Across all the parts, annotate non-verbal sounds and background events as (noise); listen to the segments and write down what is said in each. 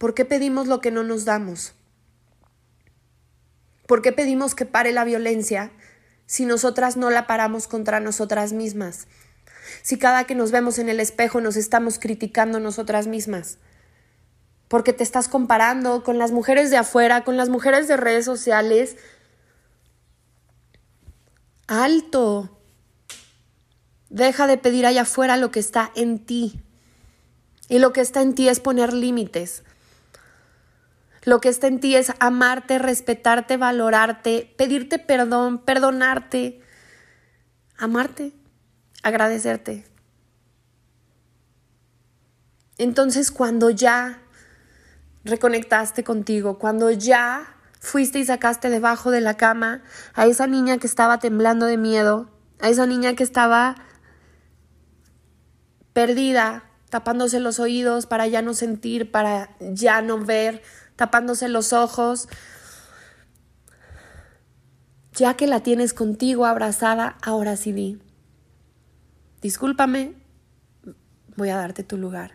¿Por qué pedimos lo que no nos damos? ¿Por qué pedimos que pare la violencia si nosotras no la paramos contra nosotras mismas? Si cada que nos vemos en el espejo nos estamos criticando nosotras mismas. Porque te estás comparando con las mujeres de afuera, con las mujeres de redes sociales. Alto. Deja de pedir allá afuera lo que está en ti. Y lo que está en ti es poner límites. Lo que está en ti es amarte, respetarte, valorarte, pedirte perdón, perdonarte, amarte, agradecerte. Entonces cuando ya reconectaste contigo, cuando ya fuiste y sacaste debajo de la cama a esa niña que estaba temblando de miedo, a esa niña que estaba perdida, tapándose los oídos para ya no sentir, para ya no ver, tapándose los ojos. Ya que la tienes contigo abrazada, ahora sí di. Discúlpame, voy a darte tu lugar.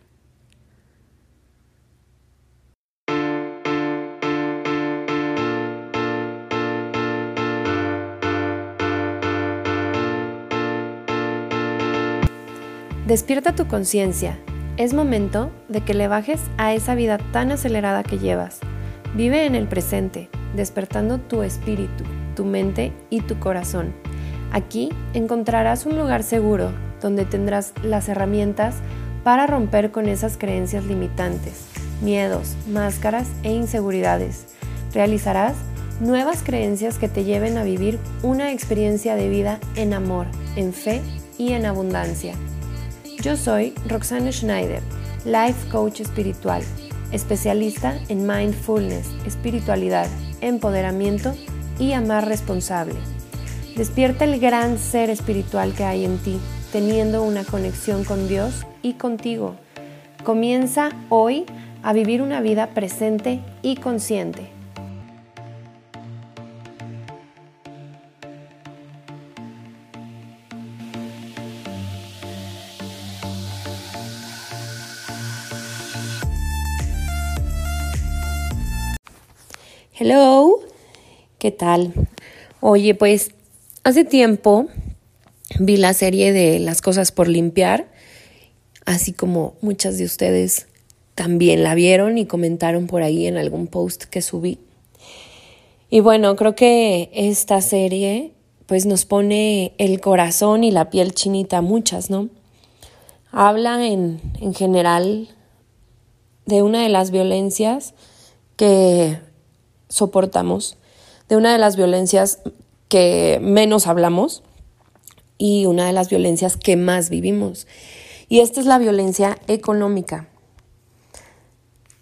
Despierta tu conciencia. Es momento de que le bajes a esa vida tan acelerada que llevas. Vive en el presente, despertando tu espíritu, tu mente y tu corazón. Aquí encontrarás un lugar seguro donde tendrás las herramientas para romper con esas creencias limitantes, miedos, máscaras e inseguridades. Realizarás nuevas creencias que te lleven a vivir una experiencia de vida en amor, en fe y en abundancia. Yo soy Roxana Schneider, Life Coach Espiritual, especialista en mindfulness, espiritualidad, empoderamiento y amar responsable. Despierta el gran ser espiritual que hay en ti, teniendo una conexión con Dios y contigo. Comienza hoy a vivir una vida presente y consciente. Hello, ¿qué tal? Oye, pues hace tiempo vi la serie de Las cosas por limpiar, así como muchas de ustedes también la vieron y comentaron por ahí en algún post que subí. Y bueno, creo que esta serie pues nos pone el corazón y la piel chinita muchas, ¿no? Habla en, en general de una de las violencias que soportamos, de una de las violencias que menos hablamos y una de las violencias que más vivimos. Y esta es la violencia económica.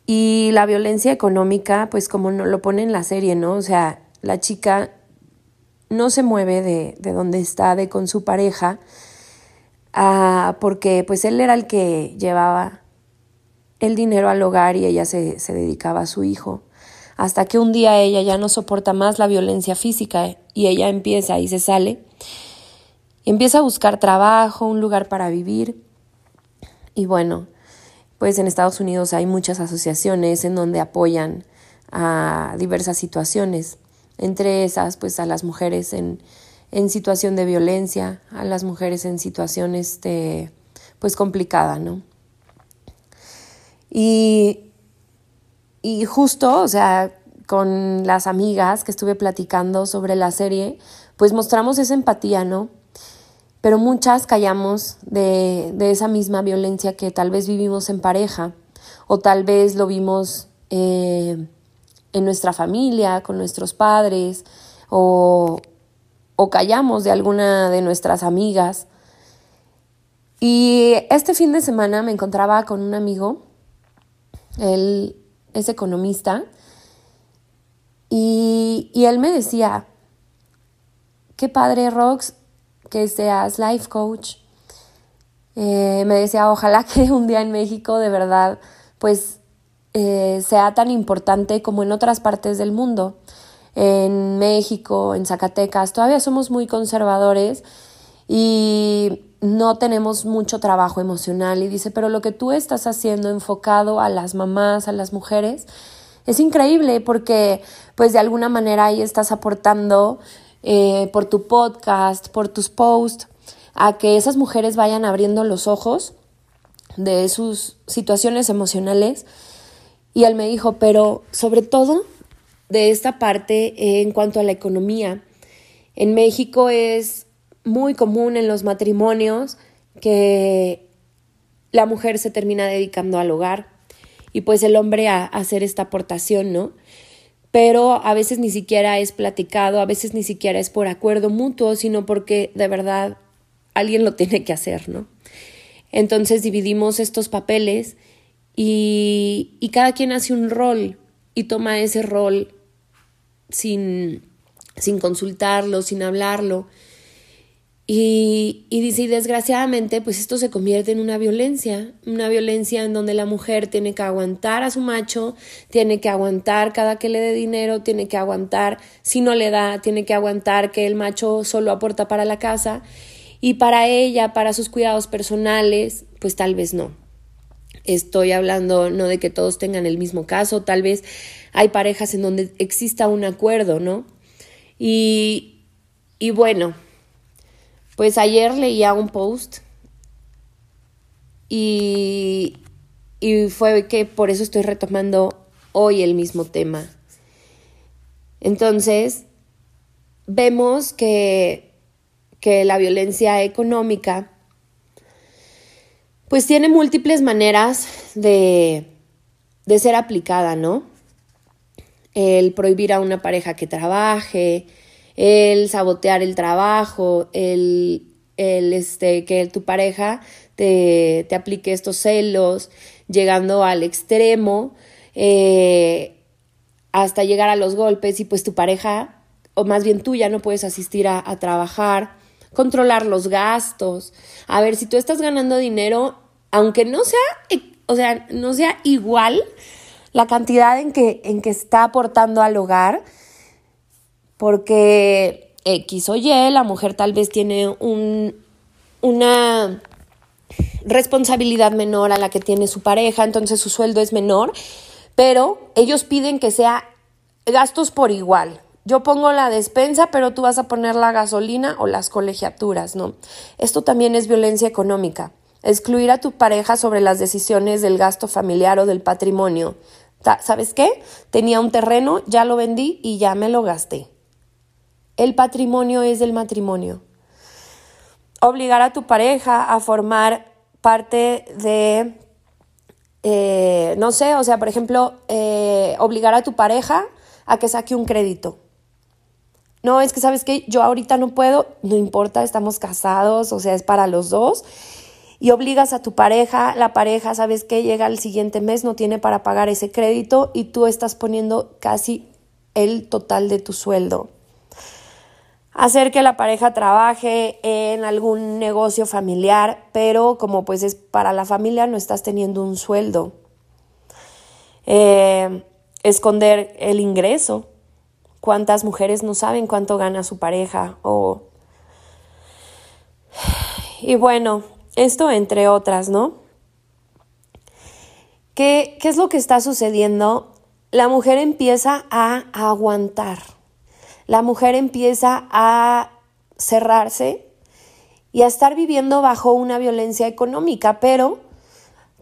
Y la violencia económica, pues como lo pone en la serie, ¿no? O sea, la chica no se mueve de, de donde está, de con su pareja, ah, porque pues él era el que llevaba el dinero al hogar y ella se, se dedicaba a su hijo hasta que un día ella ya no soporta más la violencia física y ella empieza y se sale. Empieza a buscar trabajo, un lugar para vivir. Y bueno, pues en Estados Unidos hay muchas asociaciones en donde apoyan a diversas situaciones. Entre esas, pues a las mujeres en, en situación de violencia, a las mujeres en situaciones de, pues complicada, ¿no? Y y justo, o sea, con las amigas que estuve platicando sobre la serie, pues mostramos esa empatía, ¿no? Pero muchas callamos de, de esa misma violencia que tal vez vivimos en pareja o tal vez lo vimos eh, en nuestra familia, con nuestros padres o, o callamos de alguna de nuestras amigas. Y este fin de semana me encontraba con un amigo, él es economista, y, él me decía, qué padre, Rox, que seas life coach. Eh, me decía, ojalá que (laughs) un día en México de verdad, pues, eh, sea tan importante como en otras partes del mundo. En México, en Zacatecas, todavía somos muy conservadores y no tenemos mucho trabajo emocional y dice, pero lo que tú estás haciendo enfocado a las mamás, a las mujeres, es increíble porque pues de alguna manera ahí estás aportando eh, por tu podcast, por tus posts, a que esas mujeres vayan abriendo los ojos de sus situaciones emocionales. Y él me dijo, pero sobre todo de esta parte eh, en cuanto a la economía, en México es muy común en los matrimonios que la mujer se termina dedicando al hogar y pues el hombre a, hacer esta aportación, ¿no? Pero a veces ni siquiera es platicado, a veces ni siquiera es por acuerdo mutuo, sino porque de verdad alguien lo tiene que hacer, ¿no? Entonces dividimos estos papeles y, y cada quien hace un rol y toma ese rol sin, sin consultarlo, sin hablarlo. Y, y, dice, desgraciadamente, pues esto se convierte en una violencia, una violencia en donde la mujer tiene que aguantar a su macho, tiene que aguantar cada que le dé dinero, tiene que aguantar si no le da, tiene que aguantar que el macho solo aporta para la casa y para ella, para sus cuidados personales, pues tal vez no. Estoy hablando no de que todos tengan el mismo caso, tal vez hay parejas en donde exista un acuerdo, ¿no? Y, y bueno, pues ayer leía un post y, y fue que por eso estoy retomando hoy el mismo tema. Entonces, vemos que, que la violencia económica pues tiene múltiples maneras de, de ser aplicada, ¿no? El prohibir a una pareja que trabaje, el sabotear el trabajo, el, el este, que tu pareja te, te, aplique estos celos, llegando al extremo, eh, hasta llegar a los golpes y pues tu pareja, o más bien tú ya no puedes asistir a, a trabajar, controlar los gastos. A ver, si tú estás ganando dinero, aunque no sea, o sea, no sea igual la cantidad en que, en que está aportando al hogar, porque X o Y, la mujer tal vez tiene un, una responsabilidad menor a la que tiene su pareja, entonces su sueldo es menor, pero ellos piden que sea gastos por igual. Yo pongo la despensa, pero tú vas a poner la gasolina o las colegiaturas, ¿no? Esto también es violencia económica. Excluir a tu pareja sobre las decisiones del gasto familiar o del patrimonio. ¿Sabes qué? Tenía un terreno, ya lo vendí y ya me lo gasté. El patrimonio es del matrimonio. Obligar a tu pareja a formar parte de, eh, no sé, o sea, por ejemplo, eh, obligar a tu pareja a que saque un crédito. No, es que sabes que yo ahorita no puedo, no importa, estamos casados, o sea, es para los dos. Y obligas a tu pareja, la pareja, sabes que llega el siguiente mes, no tiene para pagar ese crédito y tú estás poniendo casi el total de tu sueldo hacer que la pareja trabaje en algún negocio familiar, pero como pues es para la familia no estás teniendo un sueldo. Eh, esconder el ingreso. ¿Cuántas mujeres no saben cuánto gana su pareja? Y bueno, esto entre otras, ¿no? ¿Qué, ¿Qué es lo que está sucediendo? La mujer empieza a aguantar la mujer empieza a cerrarse y a estar viviendo bajo una violencia económica, pero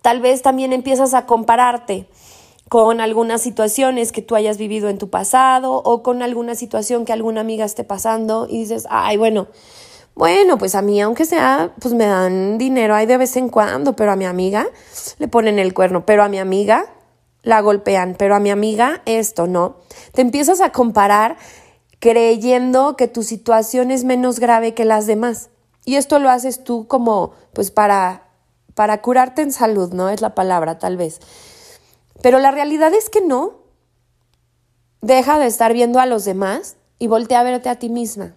tal vez también empiezas a compararte con algunas situaciones que tú hayas vivido en tu pasado o con alguna situación que alguna amiga esté pasando y dices, ay, bueno, bueno, pues a mí aunque sea, pues me dan dinero ahí de vez en cuando, pero a mi amiga le ponen el cuerno, pero a mi amiga la golpean, pero a mi amiga esto, ¿no? Te empiezas a comparar creyendo que tu situación es menos grave que las demás. Y esto lo haces tú como, pues para, para curarte en salud, ¿no? Es la palabra, tal vez. Pero la realidad es que no. Deja de estar viendo a los demás y voltea a verte a ti misma.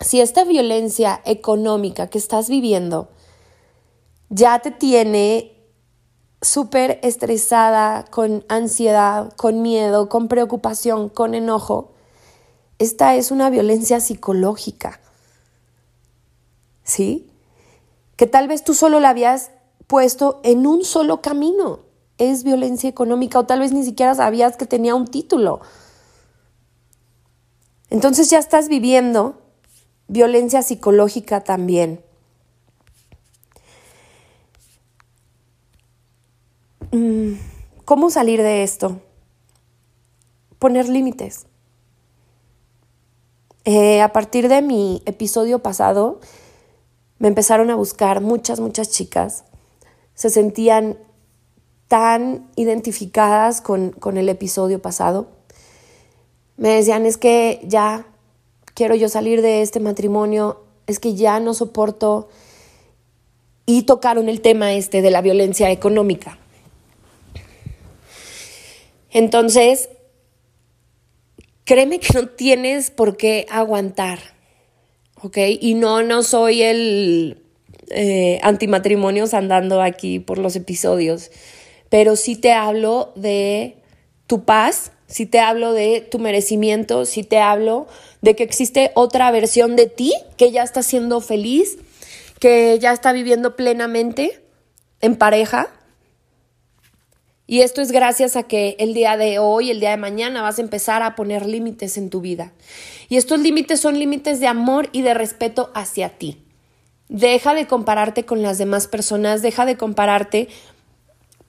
Si esta violencia económica que estás viviendo ya te tiene súper estresada, con ansiedad, con miedo, con preocupación, con enojo, esta es una violencia psicológica. ¿Sí? que tal vez tú solo la habías puesto en un solo camino. Es violencia económica o tal vez ni siquiera sabías que tenía un título. Entonces ya estás viviendo violencia psicológica también. Mm, ¿Cómo salir de esto? Poner límites. Eh, a partir de mi episodio pasado, me empezaron a buscar muchas, muchas chicas. Se sentían tan identificadas con, con el episodio pasado. Me decían, es que ya quiero yo salir de este matrimonio, es que ya no soporto. Y tocaron el tema este de la violencia económica. Entonces, créeme que no tienes por qué aguantar, ¿ok? Y no, no soy el eh, antimatrimonios andando aquí por los episodios, pero sí te hablo de tu paz, sí te hablo de tu merecimiento, sí te hablo de que existe otra versión de ti que ya está siendo feliz, que ya está viviendo plenamente en pareja. Y esto es gracias a que el día de hoy, el día de mañana, vas a empezar a poner límites en tu vida. Y estos límites son límites de amor y de respeto hacia ti. Deja de compararte con las demás personas, deja de compararte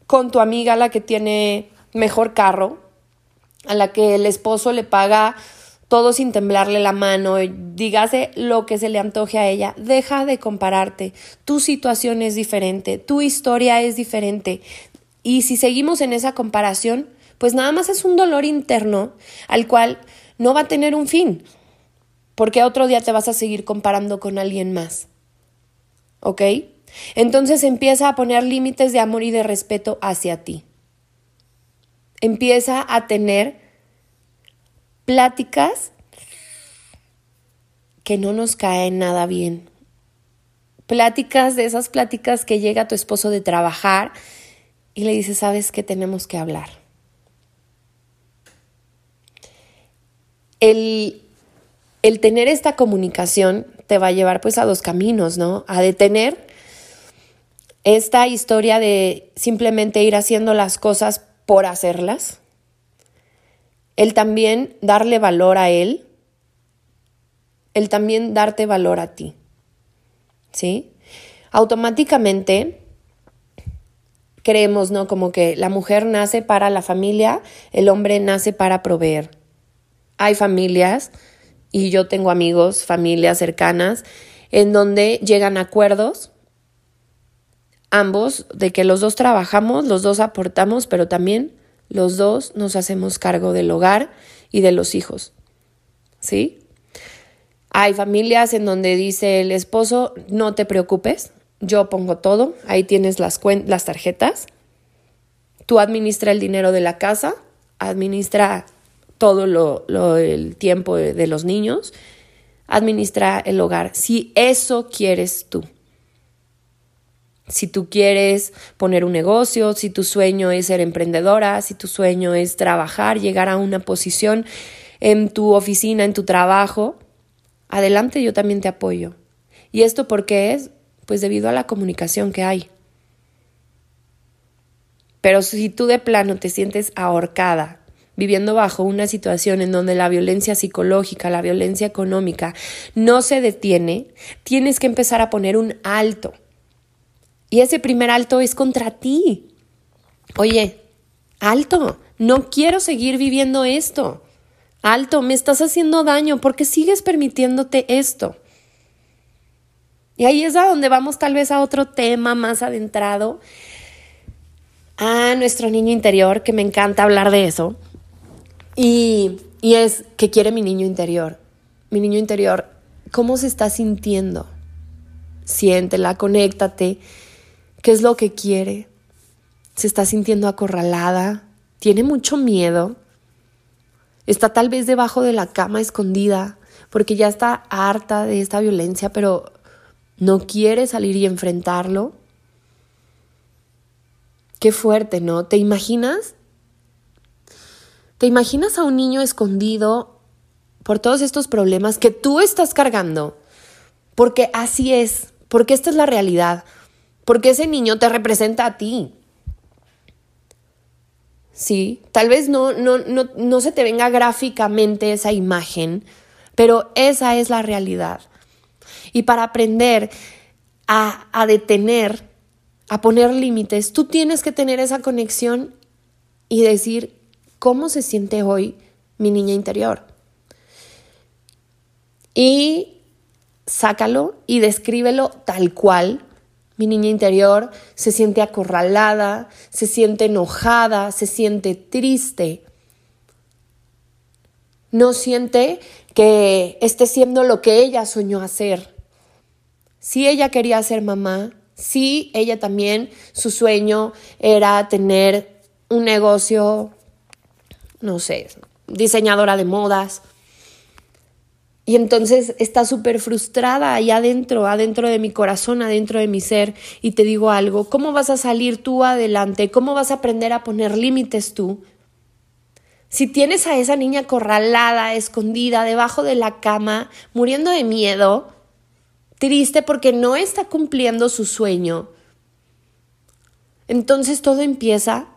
con tu amiga, la que tiene mejor carro, a la que el esposo le paga todo sin temblarle la mano, dígase lo que se le antoje a ella, deja de compararte. Tu situación es diferente, tu historia es diferente. Y si seguimos en esa comparación, pues nada más es un dolor interno al cual no va a tener un fin, porque otro día te vas a seguir comparando con alguien más. ¿Ok? Entonces empieza a poner límites de amor y de respeto hacia ti. Empieza a tener pláticas que no nos caen nada bien. Pláticas de esas pláticas que llega tu esposo de trabajar y le dice, sabes que tenemos que hablar. El, el tener esta comunicación te va a llevar pues a dos caminos, ¿no? A detener esta historia de simplemente ir haciendo las cosas por hacerlas el también darle valor a él, el también darte valor a ti. ¿Sí? Automáticamente creemos, ¿no? Como que la mujer nace para la familia, el hombre nace para proveer. Hay familias, y yo tengo amigos, familias cercanas, en donde llegan acuerdos, ambos, de que los dos trabajamos, los dos aportamos, pero también los dos nos hacemos cargo del hogar y de los hijos. ¿Sí? Hay familias en donde dice el esposo, no te preocupes, yo pongo todo, ahí tienes las, las tarjetas, tú administra el dinero de la casa, administra todo lo, el tiempo de los niños, administra el hogar, si eso quieres tú. Si tú quieres poner un negocio, si tu sueño es ser emprendedora, si tu sueño es trabajar, llegar a una posición en tu oficina, en tu trabajo, adelante, yo también te apoyo. ¿Y esto por qué es? Pues debido a la comunicación que hay. Pero si tú de plano te sientes ahorcada, viviendo bajo una situación en donde la violencia psicológica, la violencia económica no se detiene, tienes que empezar a poner un alto y ese primer alto es contra ti. Oye, alto, no quiero seguir viviendo esto. Alto, me estás haciendo daño porque sigues permitiéndote esto. Y ahí es a donde vamos tal vez a otro tema más adentrado, a nuestro niño interior, que me encanta hablar de eso. Y, y es que quiere mi niño interior. Mi niño interior, ¿cómo se está sintiendo? Siéntela, conéctate ¿Qué es lo que quiere? ¿Se está sintiendo acorralada? ¿Tiene mucho miedo? ¿Está tal vez debajo de la cama escondida porque ya está harta de esta violencia, pero no quiere salir y enfrentarlo? Qué fuerte, ¿no? ¿Te imaginas? ¿Te imaginas a un niño escondido por todos estos problemas que tú estás cargando? Porque así es, porque esta es la realidad, porque ese niño te representa a ti. Sí, tal vez no, no, no, no se te venga gráficamente esa imagen, pero esa es la realidad. Y para aprender a, a detener, a poner límites, tú tienes que tener esa conexión y decir cómo se siente hoy mi niña interior. Y sácalo y descríbelo tal cual. Mi niña interior se siente acorralada, se siente enojada, se siente triste. No siente que esté siendo lo que ella soñó hacer. Si ella quería ser mamá, si ella también, su sueño era tener un negocio, no sé, diseñadora de modas, y entonces está súper frustrada ahí adentro, adentro de mi corazón, adentro de mi ser. Y te digo algo, ¿cómo vas a salir tú adelante? ¿Cómo vas a aprender a poner límites tú? Si tienes a esa niña corralada, escondida, debajo de la cama, muriendo de miedo, triste porque no está cumpliendo su sueño, entonces todo empieza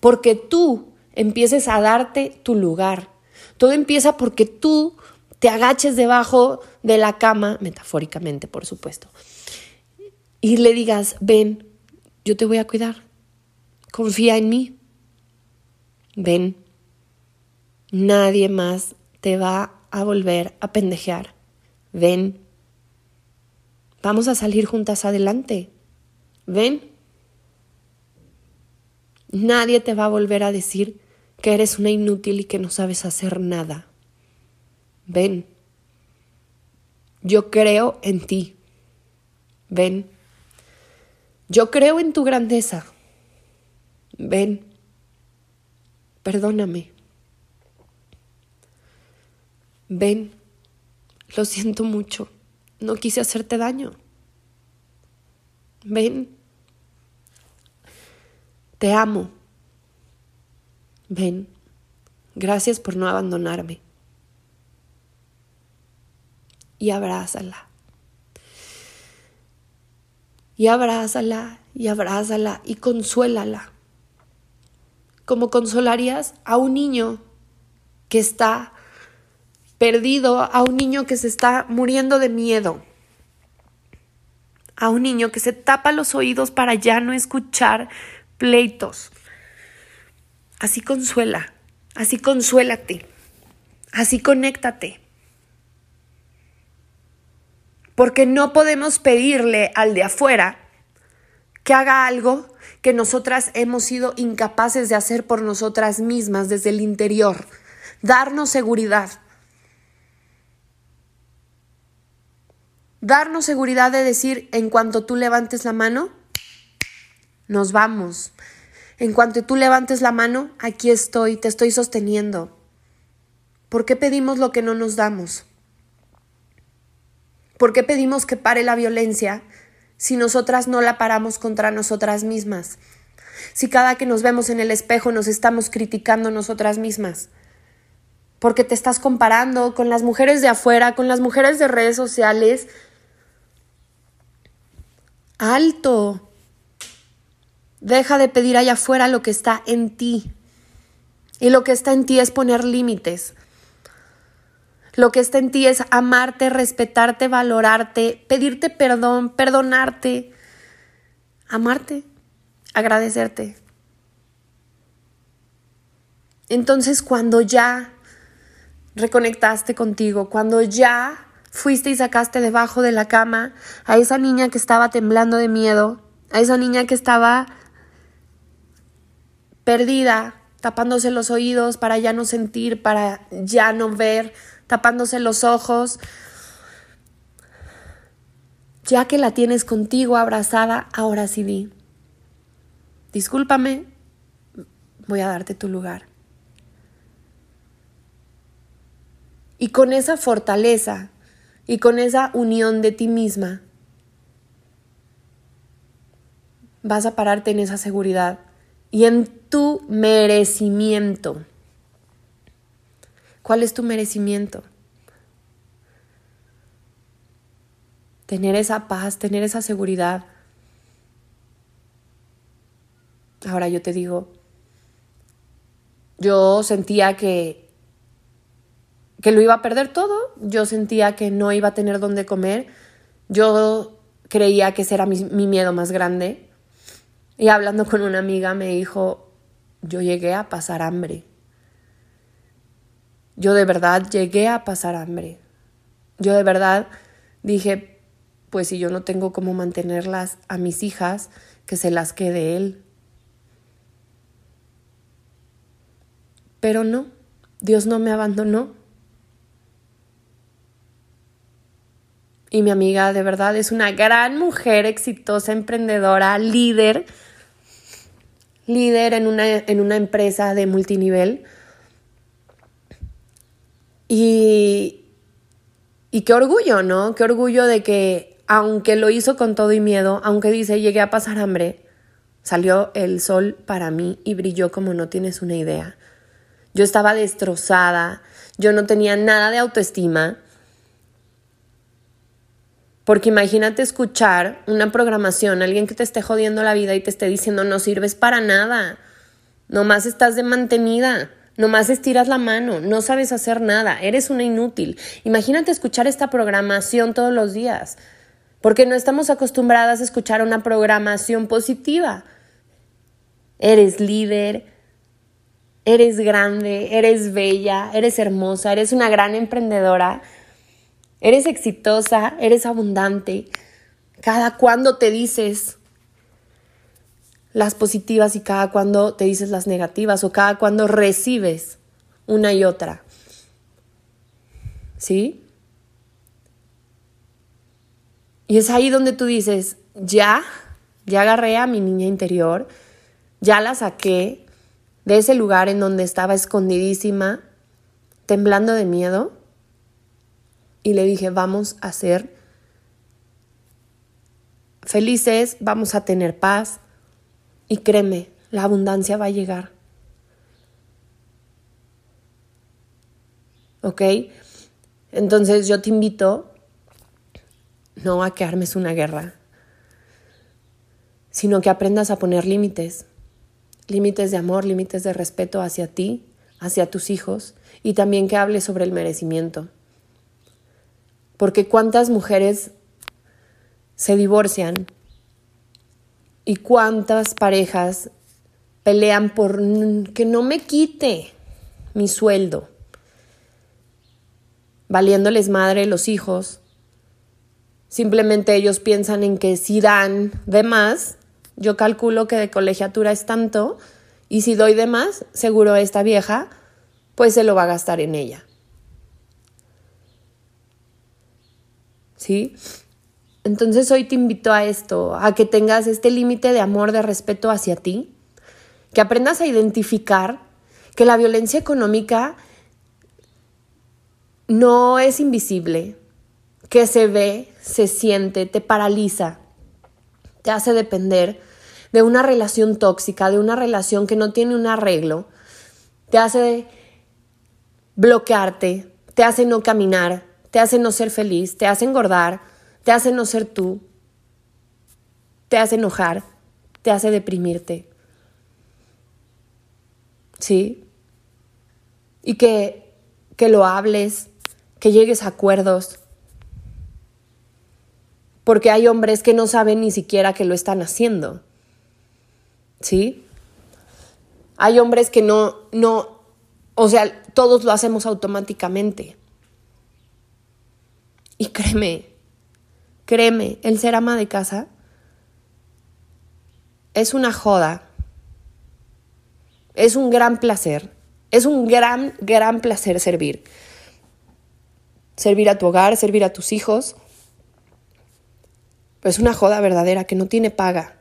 porque tú empieces a darte tu lugar. Todo empieza porque tú te agaches debajo de la cama, metafóricamente, por supuesto, y le digas, ven, yo te voy a cuidar, confía en mí, ven, nadie más te va a volver a pendejear, ven, vamos a salir juntas adelante, ven. Nadie te va a volver a decir que eres una inútil y que no sabes hacer nada. Ven, yo creo en ti, ven, yo creo en tu grandeza, ven, perdóname, ven, lo siento mucho, no quise hacerte daño, ven, te amo, ven, gracias por no abandonarme. Y abrázala. Y abrázala y abrázala y consuélala. Como consolarías a un niño que está perdido, a un niño que se está muriendo de miedo, a un niño que se tapa los oídos para ya no escuchar pleitos. Así consuela, así consuélate, así conéctate porque no podemos pedirle al de afuera que haga algo que nosotras hemos sido incapaces de hacer por nosotras mismas desde el interior, darnos seguridad. Darnos seguridad de decir, en cuanto tú levantes la mano, nos vamos. En cuanto tú levantes la mano, aquí estoy, te estoy sosteniendo. ¿Por qué pedimos lo que no nos damos? ¿Por qué pedimos que pare la violencia si nosotras no la paramos contra nosotras mismas? Si cada que nos vemos en el espejo nos estamos criticando nosotras mismas. Porque te estás comparando con las mujeres de afuera, con las mujeres de redes sociales. Alto. Deja de pedir allá afuera lo que está en ti. Y lo que está en ti es poner límites. Lo que está en ti es amarte, respetarte, valorarte, pedirte perdón, perdonarte, amarte, agradecerte. Entonces cuando ya reconectaste contigo, cuando ya fuiste y sacaste debajo de la cama a esa niña que estaba temblando de miedo, a esa niña que estaba perdida, tapándose los oídos para ya no sentir, para ya no ver, tapándose los ojos. Ya que la tienes contigo abrazada, ahora sí di. Discúlpame, voy a darte tu lugar. Y con esa fortaleza y con esa unión de ti misma, vas a pararte en esa seguridad y en tu merecimiento. ¿Cuál es tu merecimiento? tener esa paz, tener esa seguridad. Ahora yo te digo, yo sentía que, que lo iba a perder todo, yo sentía que no iba a tener dónde comer, yo creía que ese era mi, mi miedo más grande. Y hablando con una amiga me dijo, yo llegué a pasar hambre. Yo de verdad llegué a pasar hambre. Yo de verdad dije, pues si yo no tengo cómo mantenerlas a mis hijas, que se las quede él. Pero no, Dios no me abandonó. Y mi amiga de verdad es una gran mujer, exitosa, emprendedora, líder, líder en una, en una empresa de multinivel. Y, y qué orgullo, ¿no? Qué orgullo de que, aunque lo hizo con todo y miedo, aunque dice llegué a pasar hambre, salió el sol para mí y brilló como no tienes una idea. Yo estaba destrozada, yo no tenía nada de autoestima. Porque imagínate escuchar una programación, alguien que te esté jodiendo la vida y te esté diciendo no sirves para nada, nomás estás de mantenida, nomás estiras la mano, no sabes hacer nada, eres una inútil. Imagínate escuchar esta programación todos los días, porque no estamos acostumbradas a escuchar una programación positiva. Eres líder, eres grande, eres bella, eres hermosa, eres una gran emprendedora, eres exitosa, eres abundante. Cada cuando te dices las positivas y cada cuando te dices las negativas o cada cuando recibes una y otra. ¿Sí? Y es ahí donde tú dices, ya, ya agarré a mi niña interior, ya la saqué, de ese lugar en donde estaba escondidísima, temblando de miedo, y le dije, vamos a ser felices, vamos a tener paz, y créeme, la abundancia va a llegar. ¿Ok? Entonces yo te invito no a que armes una guerra, sino que aprendas a poner límites límites de amor, límites de respeto hacia ti, hacia tus hijos y también que hables sobre el merecimiento. Porque cuántas mujeres se divorcian y cuántas parejas pelean por que no me quite mi sueldo, valiéndoles madre los hijos. Simplemente ellos piensan en que si dan de más, yo calculo que de colegiatura es tanto y si doy de más, seguro esta vieja, pues se lo va a gastar en ella. ¿Sí? Entonces hoy te invito a esto, a que tengas este límite de amor, de respeto hacia ti, que aprendas a identificar que la violencia económica no es invisible, que se ve, se siente, te paraliza, te hace depender de una relación tóxica, de una relación que no tiene un arreglo, te hace bloquearte, te hace no caminar, te hace no ser feliz, te hace engordar, te hace no ser tú, te hace enojar, te hace deprimirte. ¿Sí? Y que, que lo hables, que llegues a acuerdos, porque hay hombres que no saben ni siquiera que lo están haciendo. ¿Sí? Hay hombres que no, no, o sea, todos lo hacemos automáticamente. Y créeme, créeme, el ser ama de casa es una joda. Es un gran placer. Es un gran, gran placer servir. Servir a tu hogar, servir a tus hijos, es una joda verdadera que no tiene paga.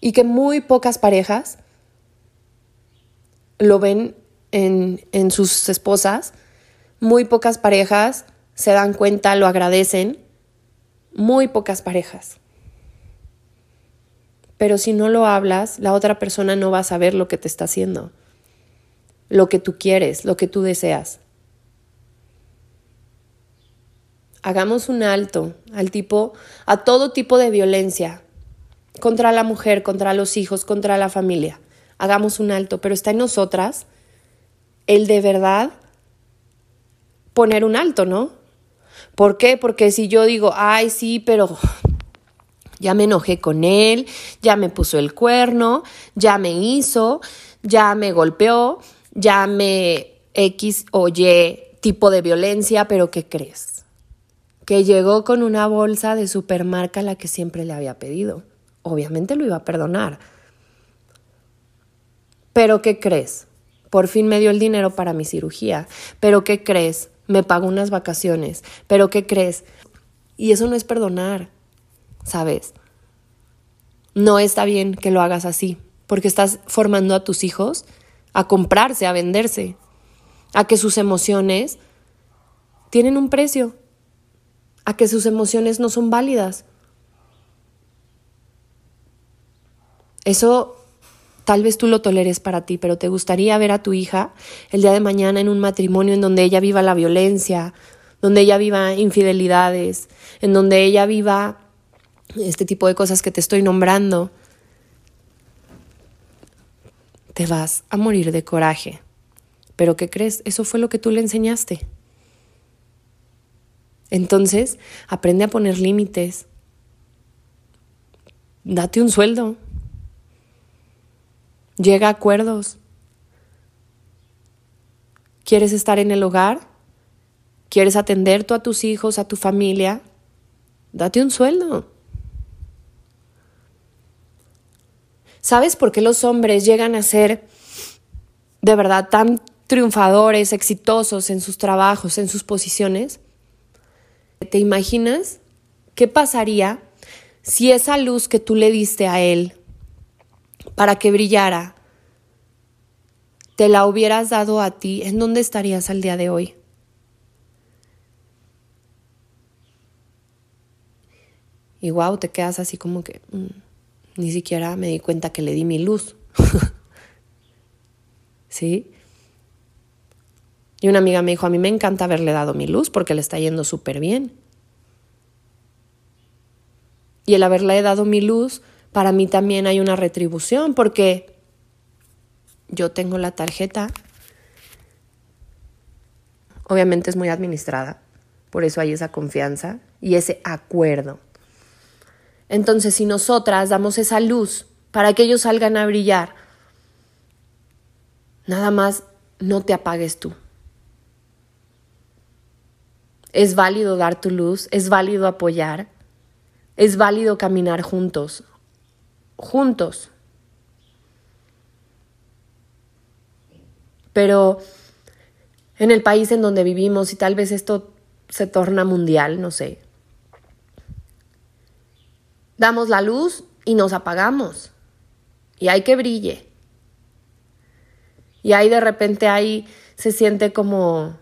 Y que muy pocas parejas lo ven en, en sus esposas, muy pocas parejas se dan cuenta, lo agradecen, muy pocas parejas. Pero si no lo hablas, la otra persona no va a saber lo que te está haciendo, lo que tú quieres, lo que tú deseas. hagamos un alto al tipo, a todo tipo de violencia contra la mujer, contra los hijos, contra la familia. Hagamos un alto, pero está en nosotras el de verdad poner un alto, ¿no? ¿Por qué? Porque si yo digo, ay, sí, pero ya me enojé con él, ya me puso el cuerno, ya me hizo, ya me golpeó, ya me X o Y tipo de violencia, pero ¿qué crees? Que llegó con una bolsa de supermarca la que siempre le había pedido. Obviamente lo iba a perdonar. Pero ¿qué crees? Por fin me dio el dinero para mi cirugía. Pero ¿qué crees? Me pagó unas vacaciones. Pero ¿qué crees? Y eso no es perdonar, ¿sabes? No está bien que lo hagas así, porque estás formando a tus hijos a comprarse, a venderse, a que sus emociones tienen un precio, a que sus emociones no son válidas. Eso tal vez tú lo toleres para ti, pero te gustaría ver a tu hija el día de mañana en un matrimonio en donde ella viva la violencia, donde ella viva infidelidades, en donde ella viva este tipo de cosas que te estoy nombrando. Te vas a morir de coraje. Pero ¿qué crees? Eso fue lo que tú le enseñaste. Entonces, aprende a poner límites. Date un sueldo. Llega a acuerdos. ¿Quieres estar en el hogar? ¿Quieres atender tú a tus hijos, a tu familia? Date un sueldo. ¿Sabes por qué los hombres llegan a ser de verdad tan triunfadores, exitosos en sus trabajos, en sus posiciones? ¿Te imaginas qué pasaría si esa luz que tú le diste a él para que brillara, te la hubieras dado a ti, ¿en dónde estarías al día de hoy? Y wow, te quedas así como que mm, ni siquiera me di cuenta que le di mi luz. (laughs) ¿Sí? Y una amiga me dijo, a mí me encanta haberle dado mi luz porque le está yendo súper bien. Y el haberle dado mi luz para mí también hay una retribución porque yo tengo la tarjeta. Obviamente es muy administrada, por eso hay esa confianza y ese acuerdo. Entonces, si nosotras damos esa luz para que ellos salgan a brillar, nada más no te apagues tú. Es válido dar tu luz, es válido apoyar, es válido caminar juntos, juntos. Pero en el país en donde vivimos, y tal vez esto se torna mundial, no sé, damos la luz y nos apagamos. Y hay que brille. Y ahí de repente ahí se siente como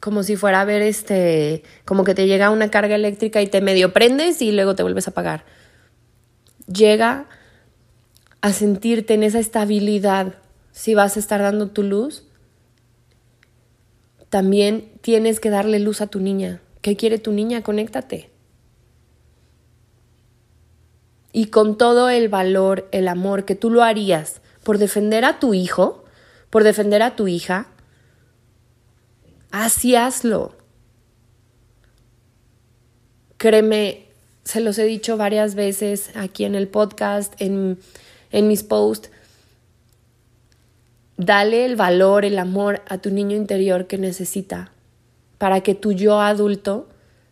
como si fuera a ver este, como que te llega una carga eléctrica y te medio prendes y luego te vuelves a apagar llega a sentirte en esa estabilidad si vas a estar dando tu luz, también tienes que darle luz a tu niña. ¿Qué quiere tu niña? Conéctate. Y con todo el valor, el amor que tú lo harías por defender a tu hijo, por defender a tu hija, así hazlo. Créeme, se los he dicho varias veces aquí en el podcast, en, en mis posts, dale el valor, el amor a tu niño interior que necesita para que tu yo adulto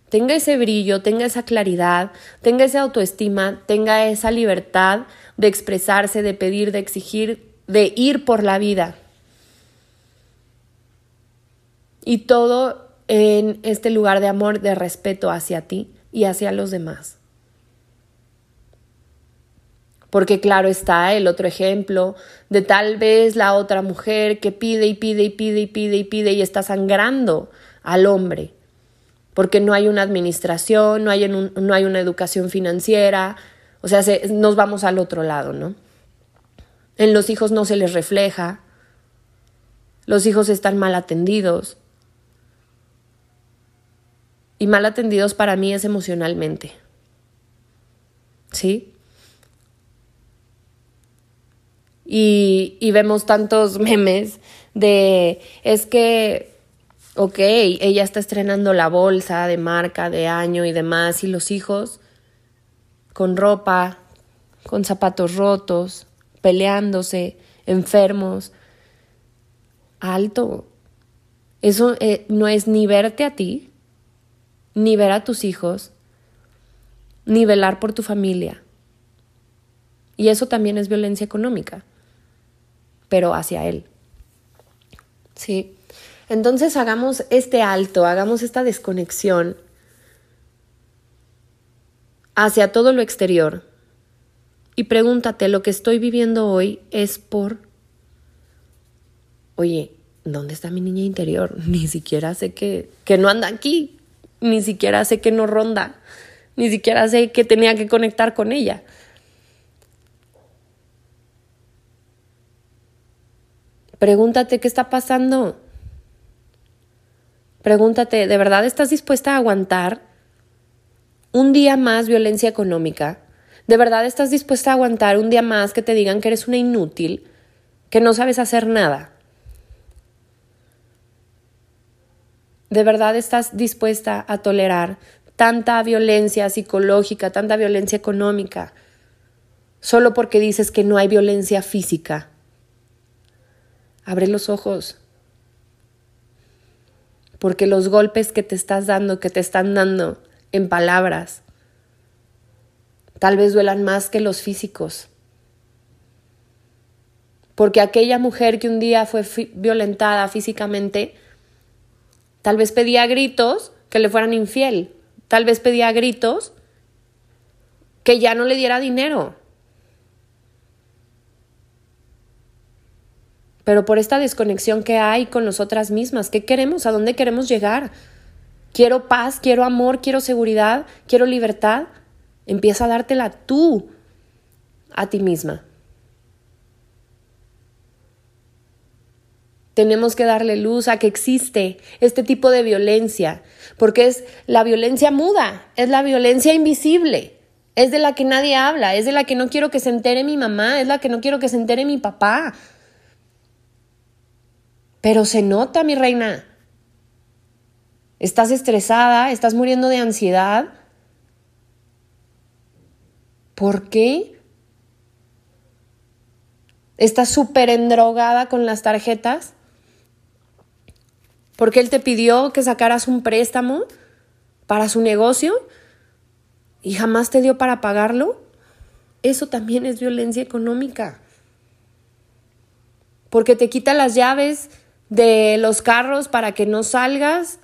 tenga ese brillo, tenga esa claridad, tenga esa autoestima, tenga esa libertad de expresarse, de pedir, de exigir, de ir por la vida. Y todo en este lugar de amor, de respeto hacia ti y hacia los demás. Porque claro está el otro ejemplo de tal vez la otra mujer que pide y pide y pide y pide y pide y está sangrando al hombre. Porque no hay una administración, no hay, no hay una educación financiera, o sea, nos vamos al otro lado, ¿no? En los hijos no se les refleja, los hijos están mal atendidos, Y mal atendidos para mí es emocionalmente. ¿Sí? Y, vemos tantos (laughs) memes de, es que, ok, ella está estrenando la bolsa de marca, de año y demás, y los hijos con ropa, con zapatos rotos, peleándose, enfermos. Alto. Eso eh, no es ni verte a ti, ni ver a tus hijos, ni velar por tu familia. Y eso también es violencia económica, pero hacia él. ¿Sí? Entonces hagamos este alto, hagamos esta desconexión hacia todo lo exterior y pregúntate, ¿lo que estoy viviendo hoy es por... Oye, ¿dónde está mi niña interior? (laughs) Ni siquiera sé que, que no anda aquí, ni siquiera sé que no ronda, ni siquiera sé que tenía que conectar con ella. Pregúntate qué está pasando. Pregúntate, ¿de verdad estás dispuesta a aguantar un día más violencia económica? ¿De verdad estás dispuesta a aguantar un día más que te digan que eres una inútil, que no sabes hacer nada? ¿De verdad estás dispuesta a tolerar tanta violencia psicológica, tanta violencia económica, solo porque dices que no hay violencia física? Abre los ojos. Porque los golpes que te estás dando, que te están dando en palabras, tal vez duelan más que los físicos. Porque aquella mujer que un día fue violentada físicamente, tal vez pedía gritos que le fueran infiel, tal vez pedía gritos que ya no le diera dinero. pero por esta desconexión que hay con nosotras mismas. ¿Qué queremos? ¿A dónde queremos llegar? Quiero paz, quiero amor, quiero seguridad, quiero libertad. Empieza a dártela tú a ti misma. Tenemos que darle luz a que existe este tipo de violencia, porque es la violencia muda, es la violencia invisible, es de la que nadie habla, es de la que no quiero que se entere mi mamá, es la que no quiero que se entere mi papá, pero se nota, mi reina. Estás estresada, estás muriendo de ansiedad. ¿Por qué? ¿Estás súper endrogada con las tarjetas? Porque él te pidió que sacaras un préstamo para su negocio y jamás te dio para pagarlo. Eso también es violencia económica. Porque te quita las llaves de los carros para que no salgas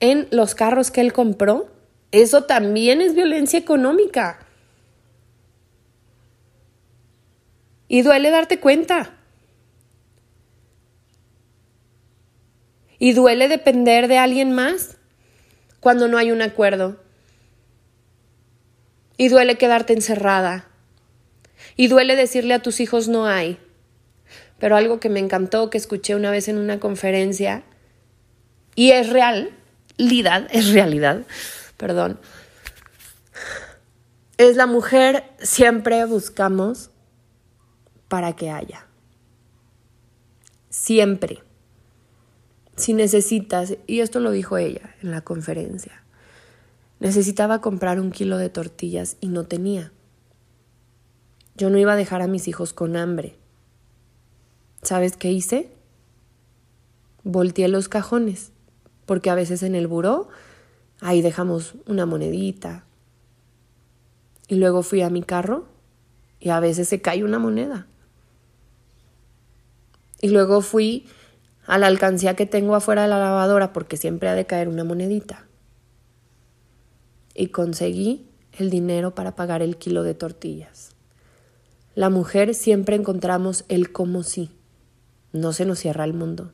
en los carros que él compró. Eso también es violencia económica. Y duele darte cuenta. Y duele depender de alguien más cuando no hay un acuerdo. Y duele quedarte encerrada. Y duele decirle a tus hijos no hay pero algo que me encantó, que escuché una vez en una conferencia, y es real, realidad, es realidad, perdón, es la mujer siempre buscamos para que haya. Siempre. Si necesitas, y esto lo dijo ella en la conferencia, necesitaba comprar un kilo de tortillas y no tenía. Yo no iba a dejar a mis hijos con hambre. ¿Sabes qué hice? Volteé los cajones, porque a veces en el buró ahí dejamos una monedita. Y luego fui a mi carro y a veces se cae una moneda. Y luego fui a la alcancía que tengo afuera de la lavadora porque siempre ha de caer una monedita. Y conseguí el dinero para pagar el kilo de tortillas. La mujer siempre encontramos el como sí no se nos cierra el mundo.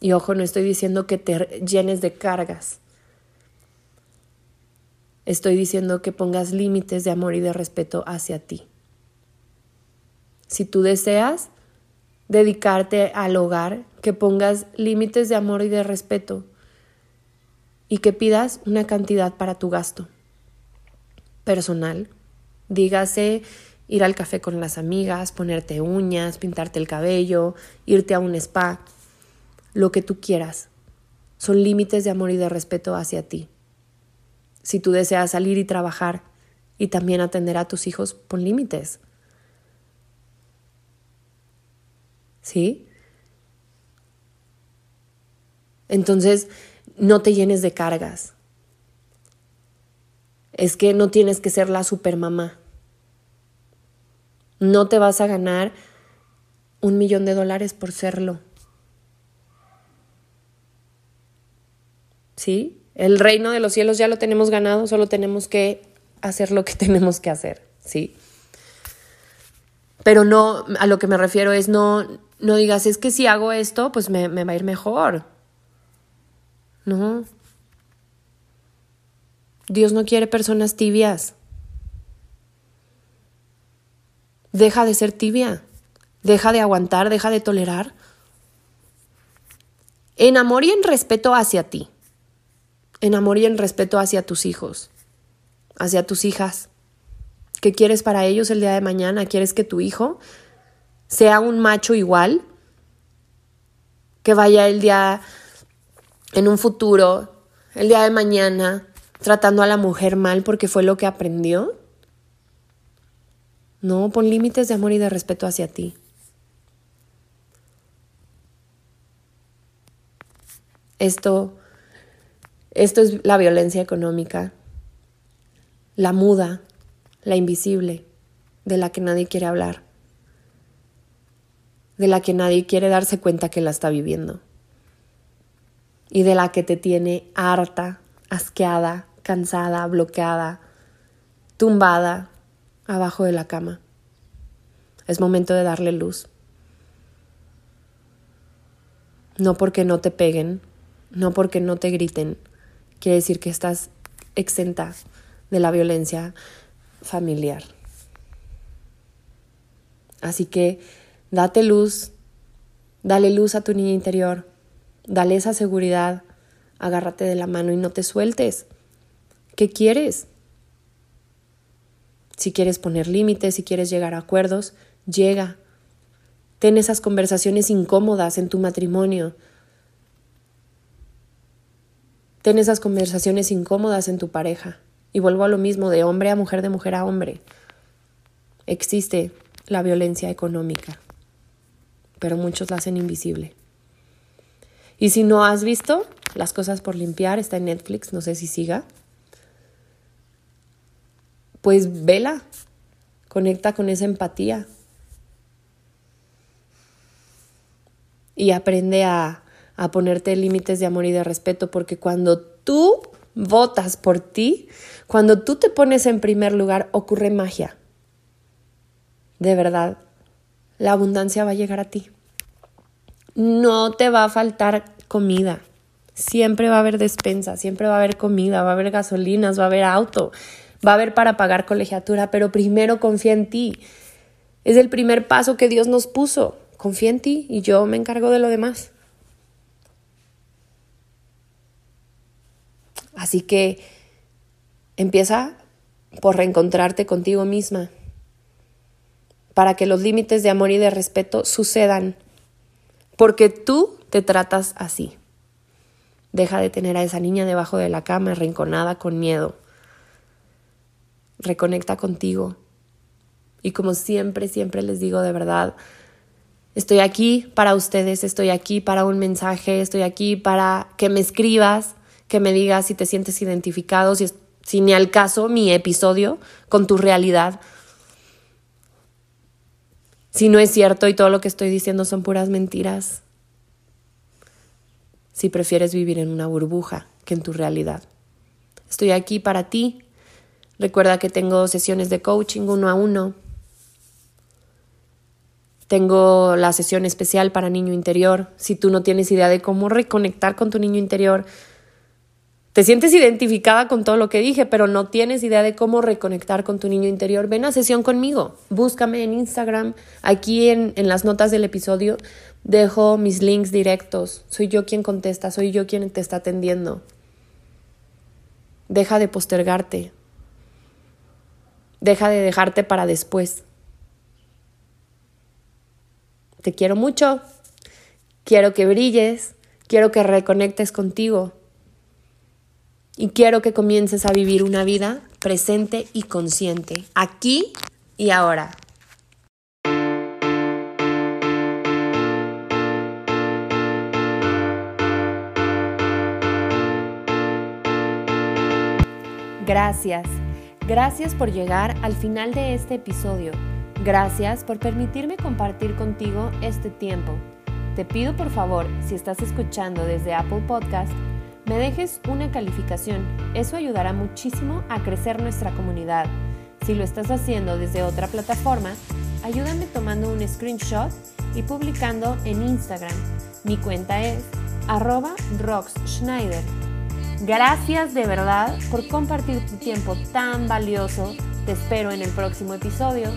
Y ojo, no estoy diciendo que te llenes de cargas. Estoy diciendo que pongas límites de amor y de respeto hacia ti. Si tú deseas dedicarte al hogar, que pongas límites de amor y de respeto. y que pidas una cantidad para tu gasto personal. Dígase ir al café con las amigas, ponerte uñas, pintarte el cabello, irte a un spa, lo que tú quieras. Son límites de amor y de respeto hacia ti. Si tú deseas salir y trabajar y también atender a tus hijos, pon límites. ¿Sí? Entonces, no te llenes de cargas. Es que no tienes que ser la supermamá. No te vas a ganar un millón de dólares por serlo. ¿Sí? El reino de los cielos ya lo tenemos ganado, solo tenemos que hacer lo que (laughs) tenemos que hacer, ¿sí? Pero no, a lo que me refiero es no, no digas, es que si hago esto, pues me, me va a ir mejor. No. Dios no quiere personas tibias. Deja de ser tibia. Deja de aguantar, deja de tolerar. En amor y en respeto hacia ti. En amor y en respeto hacia tus hijos, hacia tus hijas. ¿Qué quieres para ellos el día de mañana? ¿Quieres que tu hijo sea un macho igual? Que vaya el día en un futuro, el día de mañana, tratando a la mujer mal porque fue lo que aprendió. No, pon límites de amor y de respeto hacia ti. Esto, esto es la violencia económica, la muda, la invisible, de la que nadie quiere hablar, de la que nadie quiere darse cuenta que la está viviendo y de la que te tiene harta, asqueada, cansada, bloqueada, tumbada abajo de la cama. Es momento de darle luz. No porque no te peguen, no porque no te griten, quiere decir que estás exenta de la violencia familiar. Así que date luz, dale luz a tu niña interior, Dale esa seguridad, agárrate de la mano y no te sueltes. ¿Qué quieres? Si quieres poner límites, si quieres llegar a acuerdos, llega. Ten esas conversaciones incómodas en tu matrimonio. Ten esas conversaciones incómodas en tu pareja. Y vuelvo a lo mismo, de hombre a mujer, de mujer a hombre. Existe la violencia económica, pero muchos la hacen invisible. Y si no has visto Las cosas por limpiar, está en Netflix, no sé si siga, pues vela, conecta con esa empatía y aprende a, a ponerte límites de amor y de respeto, porque cuando tú votas por ti, cuando tú te pones en primer lugar, ocurre magia. De verdad, la abundancia va a llegar a ti no te va a faltar comida. Siempre va a haber despensa, siempre va a haber comida, va a haber gasolinas, va a haber auto, va a haber para pagar colegiatura, pero primero confía en ti. Es el primer paso que Dios nos puso. Confía en ti y yo me encargo de lo demás. Así que empieza por reencontrarte contigo misma, para que los límites de amor y de respeto sucedan porque tú te tratas así. Deja de tener a esa niña debajo de la cama, rinconada con miedo. Reconecta contigo. Y como siempre, siempre les digo de verdad, estoy aquí para ustedes, estoy aquí para un mensaje, estoy aquí para que me escribas, que me digas si te sientes identificado, si, si ni al caso mi episodio con tu realidad si no es cierto y todo lo que estoy diciendo son puras mentiras. Si prefieres vivir en una burbuja que en tu realidad. Estoy aquí para ti. Recuerda que tengo sesiones de coaching uno a uno. Tengo la sesión especial para niño interior. Si tú no tienes idea de cómo reconectar con tu niño interior, te sientes identificada con todo lo que dije, pero no tienes idea de cómo reconectar con tu niño interior, ven a sesión conmigo. Búscame en Instagram. Aquí en, en las notas del episodio dejo mis links directos. Soy yo quien contesta, soy yo quien te está atendiendo. Deja de postergarte. Deja de dejarte para después. Te quiero mucho. Quiero que brilles. Quiero que reconectes contigo. Y quiero que comiences a vivir una vida presente y consciente, aquí y ahora. Gracias. Gracias por llegar al final de este episodio. Gracias por permitirme compartir contigo este tiempo. Te pido por favor, si estás escuchando desde Apple Podcast, me dejes una calificación. Eso ayudará muchísimo a crecer nuestra comunidad. Si lo estás haciendo desde otra plataforma, ayúdame tomando un screenshot y publicando en Instagram. Mi cuenta es arroba roxschneider. Gracias de verdad por compartir tu tiempo tan valioso. Te espero en el próximo episodio.